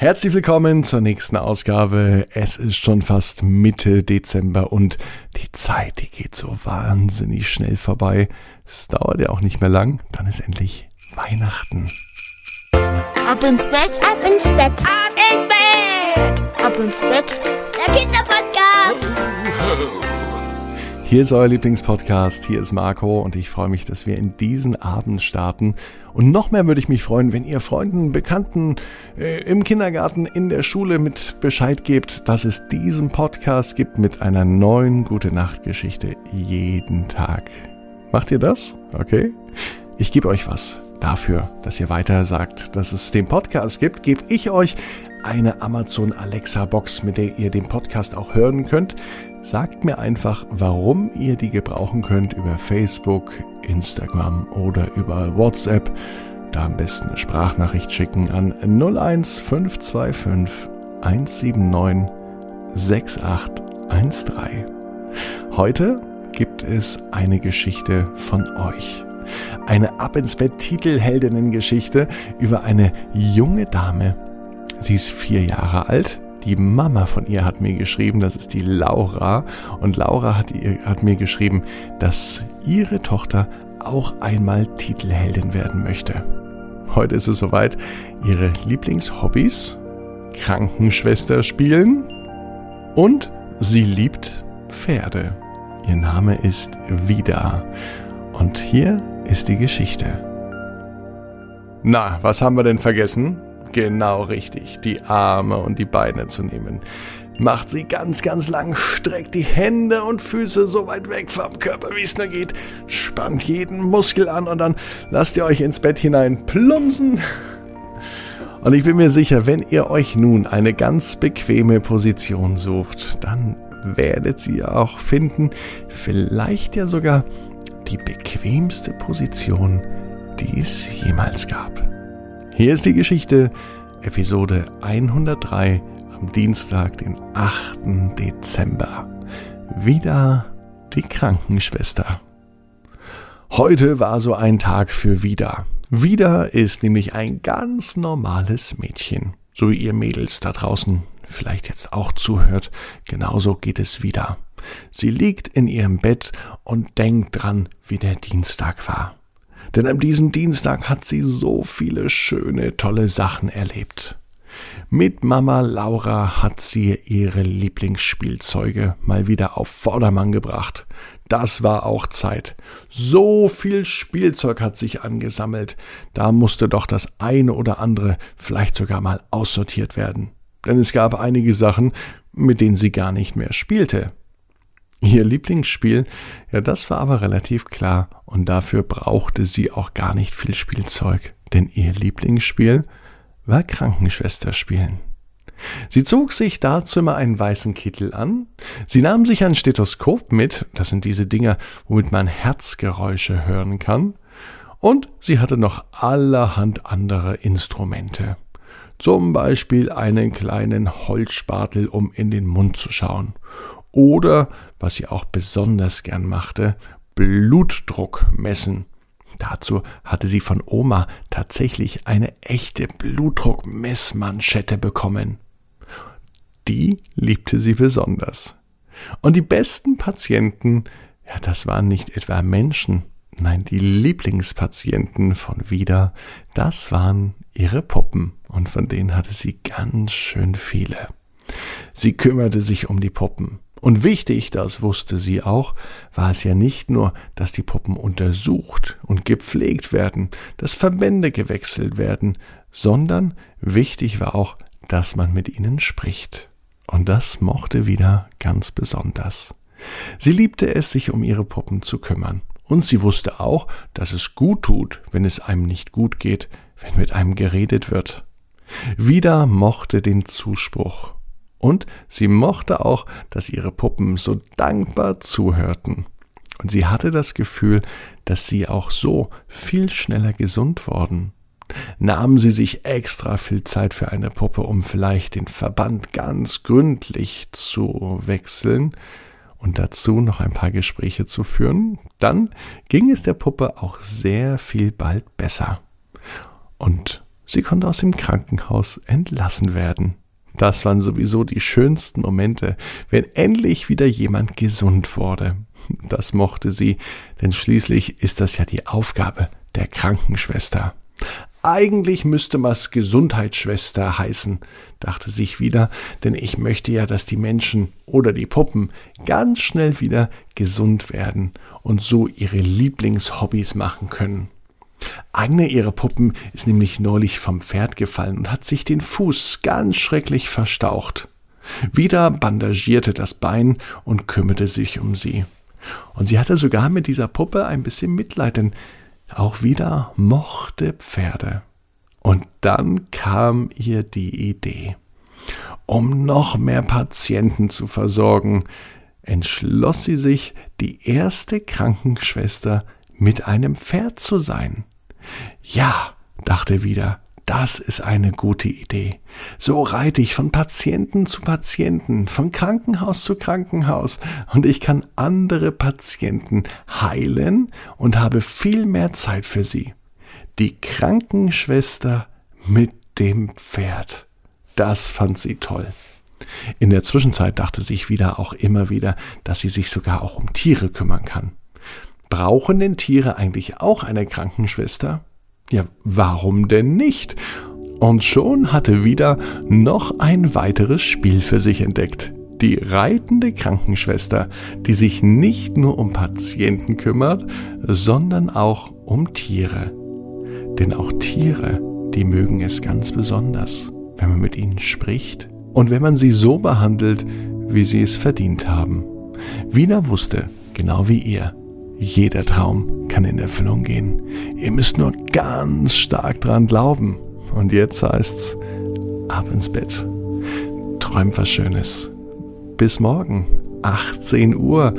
Herzlich willkommen zur nächsten Ausgabe. Es ist schon fast Mitte Dezember und die Zeit, die geht so wahnsinnig schnell vorbei. Es dauert ja auch nicht mehr lang, dann ist endlich Weihnachten. Ab ins Bett, ab ins Bett, ab ins Bett, ab ins Bett. Der Kinderpodcast. Hier ist euer Lieblingspodcast, hier ist Marco und ich freue mich, dass wir in diesen Abend starten. Und noch mehr würde ich mich freuen, wenn ihr Freunden, Bekannten äh, im Kindergarten, in der Schule mit Bescheid gebt, dass es diesen Podcast gibt mit einer neuen Gute Nacht Geschichte jeden Tag. Macht ihr das? Okay? Ich gebe euch was. Dafür, dass ihr weiter sagt, dass es den Podcast gibt, gebe ich euch eine Amazon Alexa Box, mit der ihr den Podcast auch hören könnt. Sagt mir einfach, warum ihr die gebrauchen könnt über Facebook, Instagram oder über WhatsApp. Da am besten eine Sprachnachricht schicken an 01525 179 6813. Heute gibt es eine Geschichte von euch. Eine Ab ins Bett Titelheldinnengeschichte über eine junge Dame. Sie ist vier Jahre alt, die Mama von ihr hat mir geschrieben, das ist die Laura. Und Laura hat, ihr, hat mir geschrieben, dass ihre Tochter auch einmal Titelheldin werden möchte. Heute ist es soweit. Ihre Lieblingshobbys? Krankenschwester spielen und sie liebt Pferde. Ihr Name ist Vida. Und hier ist die Geschichte. Na, was haben wir denn vergessen? Genau richtig, die Arme und die Beine zu nehmen. Macht sie ganz, ganz lang, streckt die Hände und Füße so weit weg vom Körper, wie es nur geht. Spannt jeden Muskel an und dann lasst ihr euch ins Bett hinein plumpsen. Und ich bin mir sicher, wenn ihr euch nun eine ganz bequeme Position sucht, dann werdet ihr auch finden, vielleicht ja sogar die bequemste Position, die es jemals gab. Hier ist die Geschichte, Episode 103 am Dienstag, den 8. Dezember. Wieder die Krankenschwester. Heute war so ein Tag für Wieder. Wieder ist nämlich ein ganz normales Mädchen. So wie ihr Mädels da draußen vielleicht jetzt auch zuhört, genauso geht es wieder. Sie liegt in ihrem Bett und denkt dran, wie der Dienstag war. Denn an diesem Dienstag hat sie so viele schöne, tolle Sachen erlebt. Mit Mama Laura hat sie ihre Lieblingsspielzeuge mal wieder auf Vordermann gebracht. Das war auch Zeit. So viel Spielzeug hat sich angesammelt. Da musste doch das eine oder andere vielleicht sogar mal aussortiert werden. Denn es gab einige Sachen, mit denen sie gar nicht mehr spielte. Ihr Lieblingsspiel, ja, das war aber relativ klar und dafür brauchte sie auch gar nicht viel Spielzeug, denn ihr Lieblingsspiel war Krankenschwester spielen. Sie zog sich dazu immer einen weißen Kittel an, sie nahm sich ein Stethoskop mit, das sind diese Dinger, womit man Herzgeräusche hören kann, und sie hatte noch allerhand andere Instrumente. Zum Beispiel einen kleinen Holzspatel, um in den Mund zu schauen oder, was sie auch besonders gern machte, Blutdruck messen. Dazu hatte sie von Oma tatsächlich eine echte Blutdruckmessmanschette bekommen. Die liebte sie besonders. Und die besten Patienten, ja, das waren nicht etwa Menschen, nein, die Lieblingspatienten von Wieder, das waren ihre Puppen, und von denen hatte sie ganz schön viele. Sie kümmerte sich um die Puppen, und wichtig, das wusste sie auch, war es ja nicht nur, dass die Puppen untersucht und gepflegt werden, dass Verbände gewechselt werden, sondern wichtig war auch, dass man mit ihnen spricht. Und das mochte wieder ganz besonders. Sie liebte es, sich um ihre Puppen zu kümmern. Und sie wusste auch, dass es gut tut, wenn es einem nicht gut geht, wenn mit einem geredet wird. Wieder mochte den Zuspruch und sie mochte auch, dass ihre Puppen so dankbar zuhörten. Und sie hatte das Gefühl, dass sie auch so viel schneller gesund worden. Nahmen sie sich extra viel Zeit für eine Puppe, um vielleicht den Verband ganz gründlich zu wechseln und dazu noch ein paar Gespräche zu führen, dann ging es der Puppe auch sehr viel bald besser. Und sie konnte aus dem Krankenhaus entlassen werden. Das waren sowieso die schönsten Momente, wenn endlich wieder jemand gesund wurde. Das mochte sie, denn schließlich ist das ja die Aufgabe der Krankenschwester. Eigentlich müsste man's Gesundheitsschwester heißen, dachte sich wieder, denn ich möchte ja, dass die Menschen oder die Puppen ganz schnell wieder gesund werden und so ihre Lieblingshobbys machen können. Eine ihrer Puppen ist nämlich neulich vom Pferd gefallen und hat sich den Fuß ganz schrecklich verstaucht. Wieder bandagierte das Bein und kümmerte sich um sie. Und sie hatte sogar mit dieser Puppe ein bisschen Mitleid, denn auch wieder mochte Pferde. Und dann kam ihr die Idee. Um noch mehr Patienten zu versorgen, entschloss sie sich, die erste Krankenschwester mit einem Pferd zu sein. Ja, dachte wieder, das ist eine gute Idee. So reite ich von Patienten zu Patienten, von Krankenhaus zu Krankenhaus und ich kann andere Patienten heilen und habe viel mehr Zeit für sie. Die Krankenschwester mit dem Pferd. Das fand sie toll. In der Zwischenzeit dachte sich wieder auch immer wieder, dass sie sich sogar auch um Tiere kümmern kann. Brauchen denn Tiere eigentlich auch eine Krankenschwester? Ja, warum denn nicht? Und schon hatte wieder noch ein weiteres Spiel für sich entdeckt. Die reitende Krankenschwester, die sich nicht nur um Patienten kümmert, sondern auch um Tiere. Denn auch Tiere, die mögen es ganz besonders, wenn man mit ihnen spricht und wenn man sie so behandelt, wie sie es verdient haben. Wiener wusste, genau wie ihr, jeder Traum kann in Erfüllung gehen. Ihr müsst nur ganz stark dran glauben. Und jetzt heißt's, ab ins Bett. Träumt was Schönes. Bis morgen, 18 Uhr,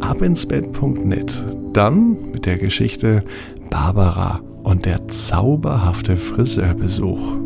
abinsbett.net. Dann mit der Geschichte Barbara und der zauberhafte Friseurbesuch.